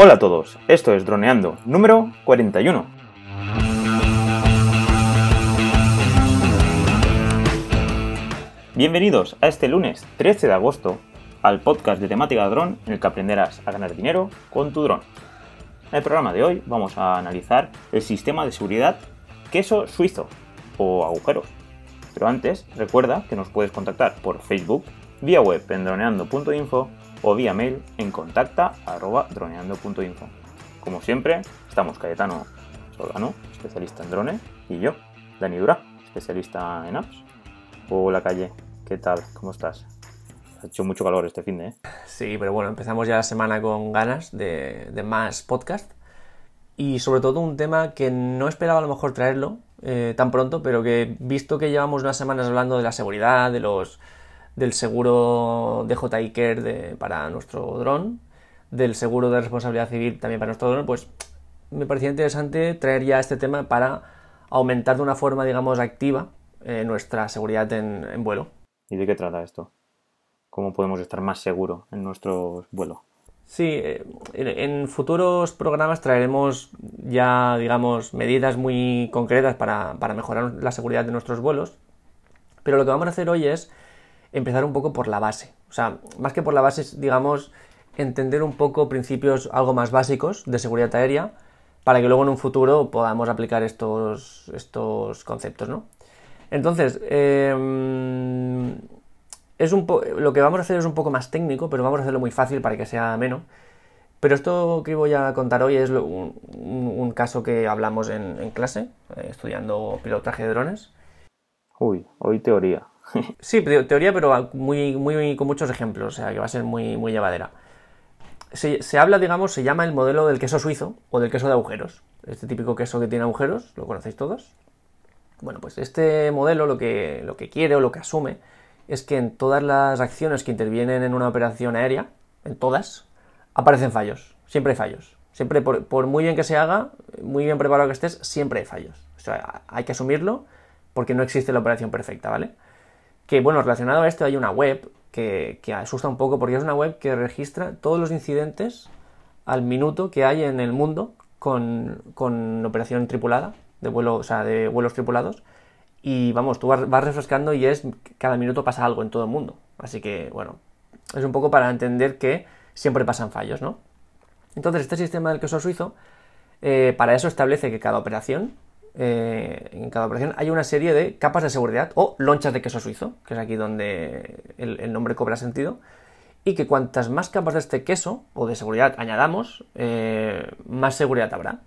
Hola a todos, esto es Droneando número 41. Bienvenidos a este lunes 13 de agosto al podcast de temática dron en el que aprenderás a ganar dinero con tu dron. En el programa de hoy vamos a analizar el sistema de seguridad queso suizo o agujeros. Pero antes, recuerda que nos puedes contactar por Facebook, vía web en droneando.info o vía mail en contacta.droneando.info. Como siempre, estamos Cayetano Solano, especialista en drones, y yo, Dani Dura, especialista en apps. Hola Calle, ¿qué tal? ¿Cómo estás? Ha hecho mucho calor este fin de, ¿eh? Sí, pero bueno, empezamos ya la semana con ganas de, de más podcast y sobre todo un tema que no esperaba a lo mejor traerlo eh, tan pronto, pero que visto que llevamos unas semanas hablando de la seguridad, de los del seguro de Care de, para nuestro dron, del seguro de responsabilidad civil también para nuestro dron, pues me parecía interesante traer ya este tema para aumentar de una forma, digamos, activa eh, nuestra seguridad en, vuelo. ¿Y de qué trata esto? ¿Cómo podemos estar más seguros en nuestro vuelo? Sí, eh, en futuros programas traeremos ya, digamos, medidas muy concretas para, para mejorar la seguridad de nuestros vuelos. Pero lo que vamos a hacer hoy es empezar un poco por la base. O sea, más que por la base, digamos, entender un poco principios algo más básicos de seguridad aérea para que luego en un futuro podamos aplicar estos, estos conceptos, ¿no? Entonces, em, es un lo que vamos a hacer es un poco más técnico, pero vamos a hacerlo muy fácil para que sea menos. Pero esto que voy a contar hoy es un, caso que hablamos en, clase, eh, estudiando pilotaje de drones. Uy, hoy teoría. sí, teoría, pero muy, muy, con muchos ejemplos, o sea, que va a ser muy, muy llevadera. Se, se, habla, digamos, se llama el modelo del queso suizo o del queso de agujeros. Este típico queso que tiene agujeros, lo conocéis todos. Bueno, pues este modelo lo que, lo que quiere o lo que asume es que en todas las acciones que intervienen en una operación aérea, en todas, aparecen fallos. Siempre hay fallos. Siempre, por, por muy bien que se haga, muy bien preparado que estés, siempre hay fallos. O sea, hay que asumirlo porque no existe la operación perfecta, ¿vale? Que bueno, relacionado a esto hay una web que, asusta un poco porque es una web que registra todos los incidentes al minuto que hay en el mundo con, operación tripulada, de o sea, de vuelos tripulados. Y vamos, tú vas, refrescando y es cada minuto pasa algo en todo el mundo. Así que, bueno, es un poco para entender que siempre pasan fallos, ¿no? Entonces, este sistema del queso suizo, eh, para eso establece que cada operación eh, en cada operación hay una serie de capas de seguridad o lonchas de queso suizo, que es aquí donde el, nombre cobra sentido, y que cuantas más capas de este queso o de seguridad añadamos, eh, más seguridad habrá.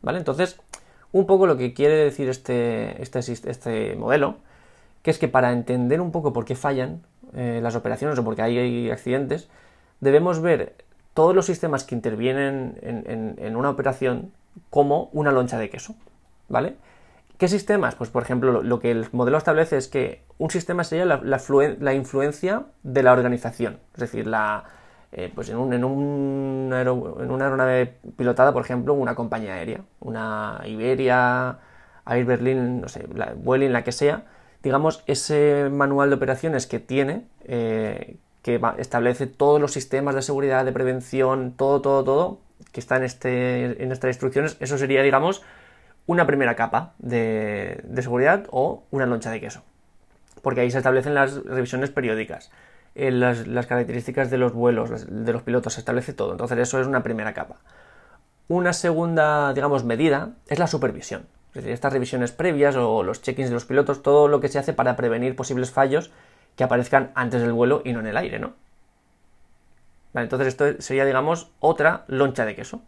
¿Vale? Entonces, un poco lo que quiere decir este, este, este modelo, que es que para entender un poco por qué fallan eh, las operaciones o por qué hay accidentes, debemos ver todos los sistemas que intervienen en una operación como una loncha de queso. ¿Vale? ¿Qué sistemas? Pues por ejemplo, lo, que el modelo establece es que un sistema sería la, influencia de la organización, es decir, eh, pues en, un, una aeronave pilotada, por ejemplo, una compañía aérea, una Iberia, Air Berlin, no sé, la, Vueling, la que sea, digamos, ese manual de operaciones que tiene, eh, que establece todos los sistemas de seguridad, de prevención, todo, todo, todo, que está en, este, en estas instrucciones, eso sería, digamos, una primera capa de, seguridad o una loncha de queso. Porque ahí se establecen las revisiones periódicas, eh, las, características de los vuelos, de los pilotos, se establece todo. Entonces eso es una primera capa. Una segunda, digamos, medida es la supervisión. Es decir, estas revisiones previas o los check-ins de los pilotos, todo lo que se hace para prevenir posibles fallos que aparezcan antes del vuelo y no en el aire, ¿no? entonces esto sería, digamos, otra loncha de queso.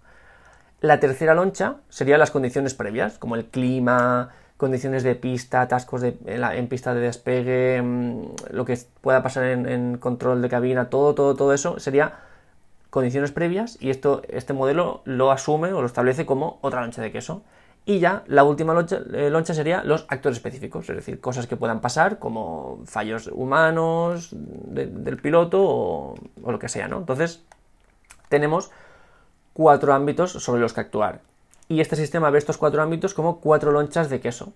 La tercera loncha serían las condiciones previas, como el clima, condiciones de pista, atascos en, pista de despegue, mm, lo que pueda pasar en, control de cabina, todo, todo, todo eso sería condiciones previas y esto, este modelo lo asume o lo establece como otra loncha de queso. Y ya la última loncha, eh, sería los actores específicos, es decir, cosas que puedan pasar como fallos humanos del piloto o, o, lo que sea, ¿no? Entonces, tenemos cuatro ámbitos sobre los que actuar. Y este sistema ve estos cuatro ámbitos como cuatro lonchas de queso.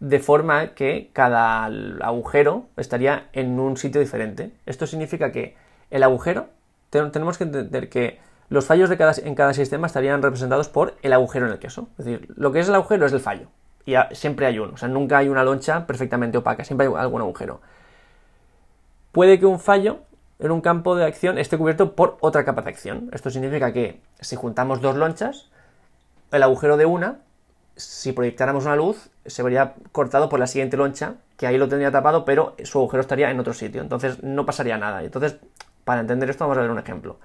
De forma que cada agujero estaría en un sitio diferente. Esto significa que el agujero, tenemos que entender que los fallos de cada, en cada sistema estarían representados por el agujero en el queso. Es decir, lo que es el agujero es el fallo. Y siempre hay uno. O sea, nunca hay una loncha perfectamente opaca, siempre hay algún agujero. Puede que un fallo en un campo de acción esté cubierto por otra capa de acción. Esto significa que si juntamos dos lonchas, el agujero de una, si proyectáramos una luz, se vería cortado por la siguiente loncha, que ahí lo tendría tapado, pero su agujero estaría en otro sitio. Entonces no pasaría nada. Entonces, para entender esto, vamos a ver un ejemplo.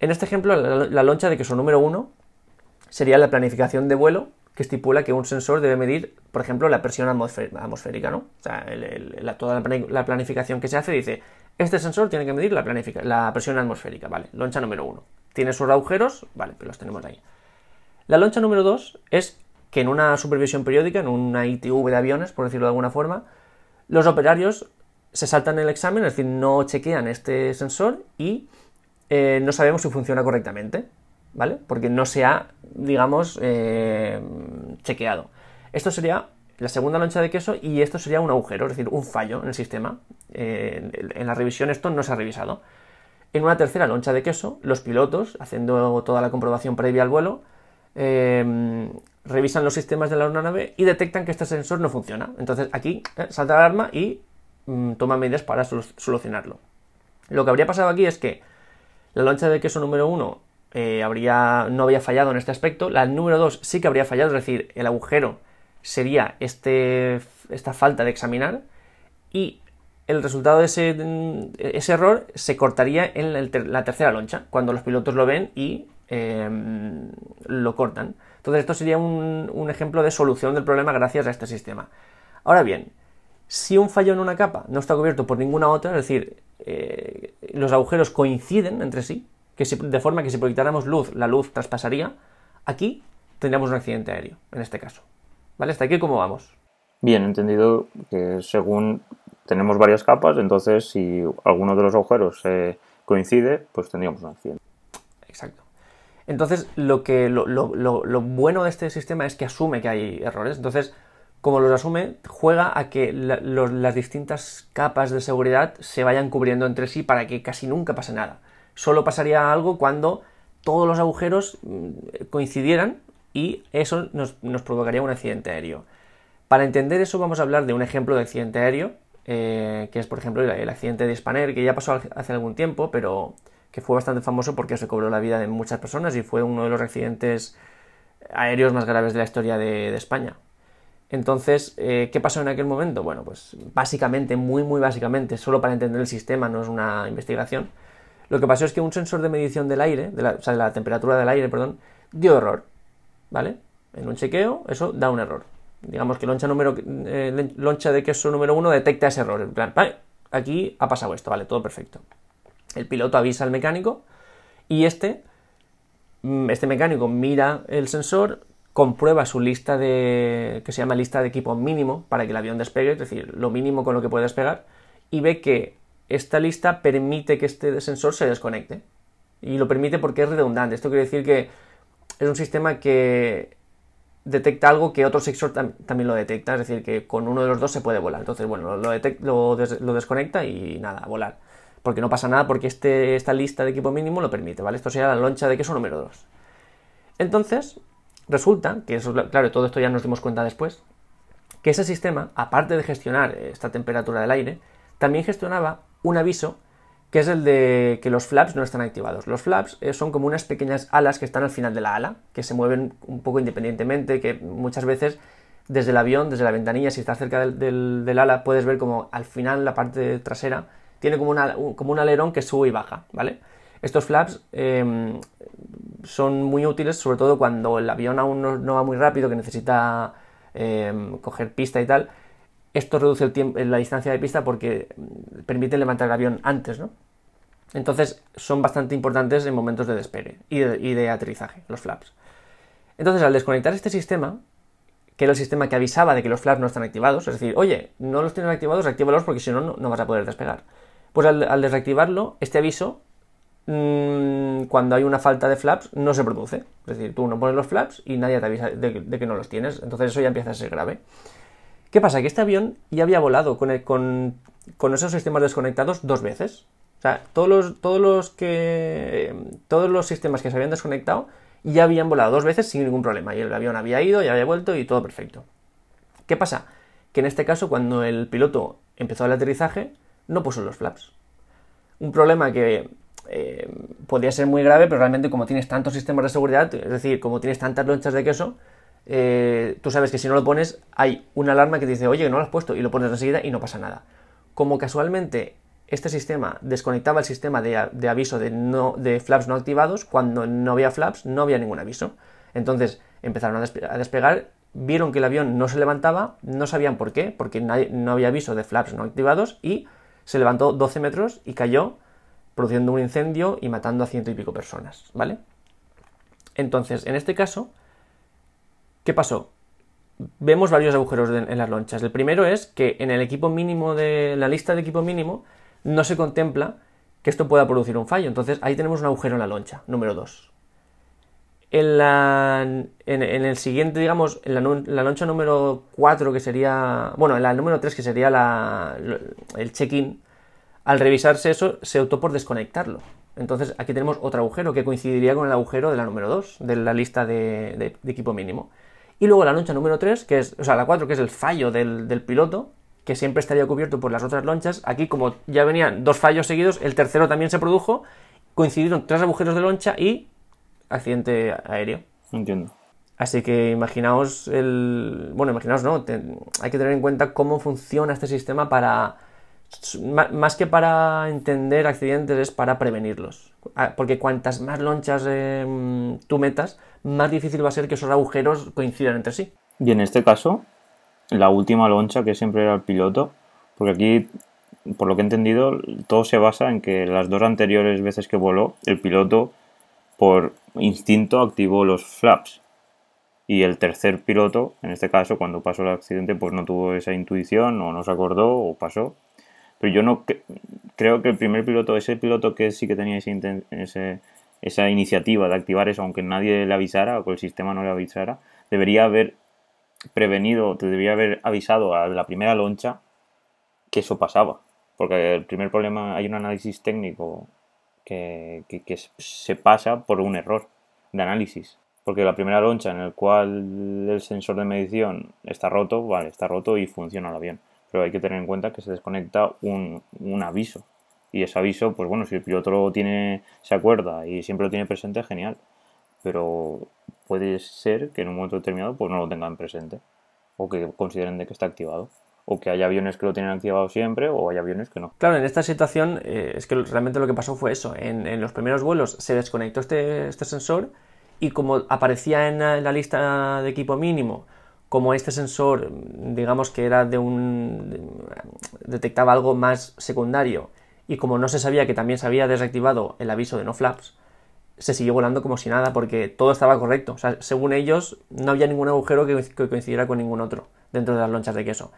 En este ejemplo, la, loncha de queso número 1 sería la planificación de vuelo que estipula que un sensor debe medir, por ejemplo, la presión atmosférica, ¿no? O sea, toda la planificación que se hace dice, este sensor tiene que medir la, presión atmosférica, ¿vale? Loncha número 1. Tiene sus agujeros, vale, pero los tenemos ahí. La loncha número 2 es que en una supervisión periódica, en una ITV de aviones, por decirlo de alguna forma, los operarios se saltan el examen, es decir, no chequean este sensor y eh, no sabemos si funciona correctamente, ¿vale? Porque no se ha, digamos, eh, chequeado. Esto sería la segunda loncha de queso y esto sería un agujero, es decir, un fallo en el sistema. Eh, en la revisión esto no se ha revisado. En una tercera loncha de queso, los pilotos, haciendo toda la comprobación previa al vuelo, revisan los sistemas de la aeronave y detectan que este sensor no funciona. Entonces aquí salta la alarma y mm, toman medidas para solucionarlo. Lo que habría pasado aquí es que la loncha de queso número 1 eh, habría, no había fallado en este aspecto. La número 2 sí que habría fallado, es decir, el agujero sería este, esta falta de examinar. Y el resultado de ese, ese error se cortaría en la, tercera loncha, cuando los pilotos lo ven y em, lo cortan. Entonces esto sería un, un ejemplo de solución del problema gracias a este sistema. Ahora bien, si un fallo en una capa no está cubierto por ninguna otra, es decir, eh, los agujeros coinciden entre sí, que de forma que si proyectáramos luz, la luz traspasaría, aquí tendríamos un accidente aéreo, en este caso. ¿Vale? ¿Hasta aquí cómo vamos? Bien, entendido que según tenemos varias capas, entonces si alguno de los agujeros coincide, pues tendríamos un accidente. Exacto. Entonces, lo, que, lo, lo, bueno de este sistema es que asume que hay errores. Entonces, como los asume, juega a que las distintas capas de seguridad se vayan cubriendo entre sí para que casi nunca pase nada. Solo pasaría algo cuando todos los agujeros mm, coincidieran y eso nos, provocaría un accidente aéreo. Para entender eso vamos a hablar de un ejemplo de accidente aéreo, eh, que es por ejemplo el, accidente de Spanair, que ya pasó hace algún tiempo, pero que fue bastante famoso porque se cobró la vida de muchas personas y fue uno de los accidentes aéreos más graves de la historia de España. Entonces, eh, ¿qué pasó en aquel momento? Bueno, pues básicamente, muy, muy básicamente, solo para entender el sistema, no es una investigación, lo que pasó es que un sensor de medición del aire, de la, o sea, de la temperatura del aire, perdón, dio error, ¿vale? En un chequeo, eso da un error. Digamos que loncha, número, eh, loncha de queso número uno detecta ese error. En plan, vale, aquí ha pasado esto, vale, todo perfecto. El piloto avisa al mecánico y este, mm, este mecánico mira el sensor, comprueba su lista de. que se llama lista de equipo mínimo para que el avión despegue, es decir, lo mínimo con lo que puede despegar, y ve que esta lista permite que este sensor se desconecte. Y lo permite porque es redundante. Esto quiere decir que es un sistema que detecta algo que otro sensor también lo detecta, es decir, que con uno de los dos se puede volar. Entonces, bueno, lo, lo, desconecta y nada, volar. Porque no pasa nada porque este, esta lista de equipo mínimo lo permite, ¿vale? Esto sería la loncha de queso número 2. Entonces, Resulta, que eso, claro, todo esto ya nos dimos cuenta después, que ese sistema, aparte de gestionar esta temperatura del aire, también gestionaba un aviso que es el de que los flaps no están activados. Los flaps eh, son como unas pequeñas alas que están al final de la ala, que se mueven un poco independientemente, que muchas veces desde el avión, desde la ventanilla, si estás cerca del, ala, puedes ver como al final la parte trasera tiene como, un, como un alerón que sube y baja, ¿vale? Estos flaps em, son muy útiles, sobre todo cuando el avión aún no, va muy rápido, que necesita em, coger pista y tal. Esto reduce el tiempo, la distancia de pista porque permite levantar el avión antes, ¿no? Entonces son bastante importantes en momentos de despegue y de, aterrizaje, los flaps. Entonces al desconectar este sistema, que era el sistema que avisaba de que los flaps no están activados, es decir, oye, no los tienes activados, actívalos porque si no, no vas a poder despegar. Pues al, desactivarlo, este aviso Mm, cuando hay una falta de flaps no se produce. Es decir, tú no pones los flaps y nadie te avisa de, que no los tienes. Entonces eso ya empieza a ser grave. ¿Qué pasa? Que este avión ya había volado con, esos sistemas desconectados dos veces. O sea, todos los, todos los que. Todos los sistemas que se habían desconectado ya habían volado dos veces sin ningún problema. Y el avión había ido, ya había vuelto y todo perfecto. ¿Qué pasa? Que en este caso, cuando el piloto empezó el aterrizaje, no puso los flaps. Un problema que eh, podría ser muy grave, pero realmente como tienes tantos sistemas de seguridad, es decir, como tienes tantas lonchas de queso, eh, tú sabes que si no lo pones, hay una alarma que te dice, oye, que no lo has puesto, y lo pones enseguida y no pasa nada. Como casualmente este sistema desconectaba el sistema de, aviso de, no, de flaps no activados, cuando no había flaps no había ningún aviso. Entonces empezaron a, despegar, vieron que el avión no se levantaba, no sabían por qué, porque no había aviso de flaps no activados y se levantó 12 metros y cayó produciendo un incendio y matando a ciento y pico personas, ¿vale? Entonces, en este caso, ¿qué pasó? Vemos varios agujeros en las lonchas. El primero es que en el equipo mínimo de la lista de equipo mínimo no se contempla que esto pueda producir un fallo. Entonces ahí tenemos un agujero en la loncha, número 2. En, la, en, el siguiente, digamos, en la, loncha número 4, que sería. Bueno, en la número 3, que sería el check-in, al revisarse eso, se optó por desconectarlo. Entonces aquí tenemos otro agujero que coincidiría con el agujero de la número 2, de la lista de, equipo mínimo. Y luego la loncha número 3, que es, o sea, la 4, que es el fallo del, del piloto, que siempre estaría cubierto por las otras lonchas. Aquí, como ya venían dos fallos seguidos, el tercero también se produjo, coincidieron tres agujeros de loncha y accidente aéreo. Entiendo. Así que imaginaos el. Bueno, imaginaos, no. hay que tener en cuenta cómo funciona este sistema para. Más que para entender accidentes, es para prevenirlos. Ah, porque cuantas más lonchas em, tú metas, más difícil va a ser que esos agujeros coincidan entre sí. Y en este caso, la última loncha que siempre era el piloto, porque aquí, por lo que he entendido, todo se basa en que las dos anteriores veces que voló, el piloto por instinto activó los flaps. Y el tercer piloto, en este caso, cuando pasó el accidente, pues no tuvo esa intuición o no se acordó o pasó. Pero yo no creo que el primer piloto, ese piloto que sí que tenía ese, esa iniciativa de activar eso, aunque nadie le avisara o que el sistema no le avisara, debería haber prevenido, te debía haber avisado a la primera loncha que eso pasaba. Porque el primer problema, hay un análisis técnico que, se pasa por un error de análisis. Porque la primera loncha en el cual el sensor de medición está roto, vale, está roto y funciona bien. Pero hay que tener en cuenta que se desconecta un, un aviso. Y ese aviso, pues bueno, si el piloto lo tiene, se acuerda y siempre lo tiene presente, genial. Pero puede ser que en un momento determinado pues no lo tengan presente o que consideren de que está activado o que haya aviones que lo tienen activado siempre o hay aviones que no. Claro, en esta situación eh, es que realmente lo que pasó fue eso. En, los primeros vuelos se desconectó este, este sensor y como aparecía en la, lista de equipo mínimo, como este sensor, digamos que era de un. detectaba algo más secundario y como no se sabía que también se había desactivado el aviso de no flaps, se siguió volando como si nada, porque todo estaba correcto. Según ellos, no había ningún agujero que, coincidiera con ningún otro dentro de las lonchas de queso.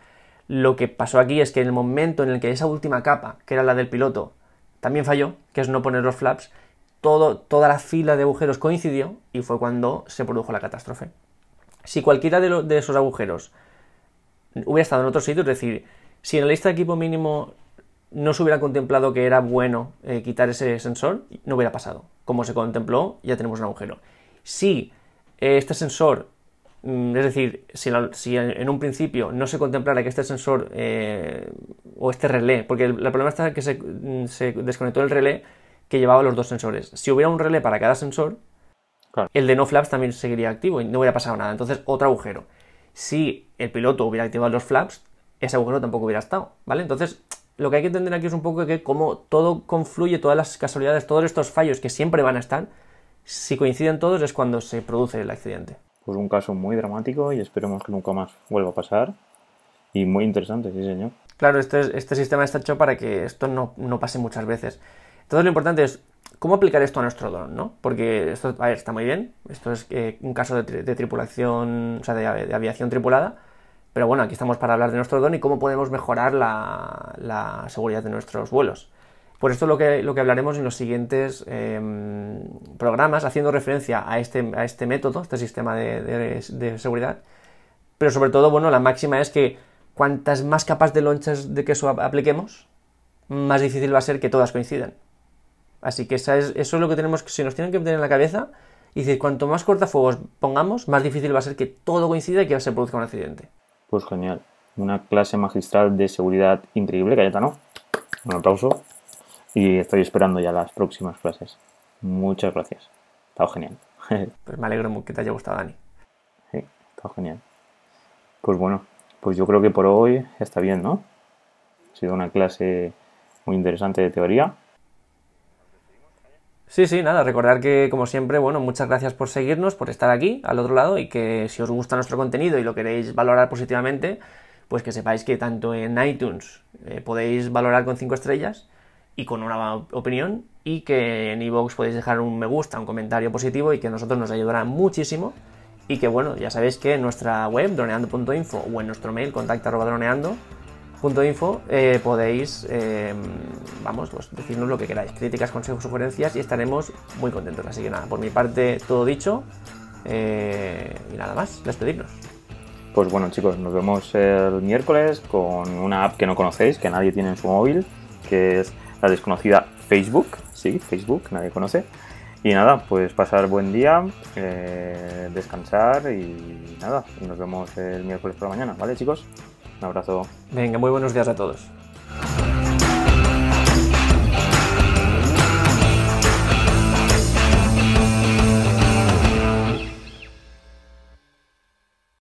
Lo que pasó aquí es que en el momento en el que esa última capa, que era la del piloto, también falló, que es no poner los flaps, todo, toda la fila de agujeros coincidió y fue cuando se produjo la catástrofe. Si cualquiera de, de esos agujeros hubiera estado en otro sitio, es decir, si en la lista de equipo mínimo no se hubiera contemplado que era bueno eh, quitar ese sensor, no hubiera pasado. Como se contempló, ya tenemos un agujero. Si eh, este sensor, mm, es decir, si, en un principio no se contemplara que este sensor eh, o este relé, porque el, problema está que mm, se, desconectó el relé que llevaba los dos sensores. Si hubiera un relé para cada sensor, el de no flaps también seguiría activo y no hubiera pasado nada. Entonces, otro agujero. Si el piloto hubiera activado los flaps, ese agujero tampoco hubiera estado, ¿vale? Entonces, lo que hay que entender aquí es un poco que como todo confluye, todas las casualidades, todos estos fallos que siempre van a estar, si coinciden todos es cuando se produce el accidente. Pues un caso muy dramático y esperemos que nunca más vuelva a pasar. Y muy interesante, sí señor. Claro, este, este sistema está hecho para que esto no, pase muchas veces. Entonces lo importante es cómo aplicar esto a nuestro dron, ¿no? Porque esto a ver, está muy bien, esto es eh, un caso de, tripulación, o sea, de aviación tripulada, pero bueno, aquí estamos para hablar de nuestro dron y cómo podemos mejorar la, seguridad de nuestros vuelos. Por esto lo que, lo que hablaremos en los siguientes em, programas, haciendo referencia a este, a este método, este sistema de, seguridad. Pero sobre todo, bueno, la máxima es que cuantas más capas de lonchas de queso apliquemos, más difícil va a ser que todas coincidan. Así que esa es, eso es lo que tenemos que, se nos tienen que meter en la cabeza. Y decir, cuanto más cortafuegos pongamos, más difícil va a ser que todo coincida y que se produzca un accidente. Pues genial. Una clase magistral de seguridad increíble, Cayetano. Un aplauso. Y estoy esperando ya las próximas clases. Muchas gracias. Estado genial. Pues me alegro que te haya gustado, Dani. Sí, está genial. Pues bueno, pues yo creo que por hoy está bien, ¿no? Ha sido una clase muy interesante de teoría. Sí, sí, nada, recordar que como siempre, bueno, muchas gracias por seguirnos, por estar aquí al otro lado y que si os gusta nuestro contenido y lo queréis valorar positivamente, pues que sepáis que tanto en iTunes eh, podéis valorar con 5 estrellas y con una opinión y que en iVoox podéis dejar un me gusta, un comentario positivo y que a nosotros nos ayudará muchísimo. Y que bueno, ya sabéis que en nuestra web droneando.info o en nuestro mail contacta@droneando.info eh, podéis eh, vamos, pues decirnos lo que queráis, críticas, consejos, sugerencias y estaremos muy contentos. Así que nada, por mi parte todo dicho eh, y nada más, despedirnos. Pues bueno chicos, nos vemos el miércoles con una app que no conocéis, que nadie tiene en su móvil, que es la desconocida Facebook, sí, Facebook, nadie conoce. Y nada, pues pasar buen día, descansar y nada, nos vemos el miércoles por la mañana, ¿vale chicos? Un abrazo. Venga, muy buenos días a todos.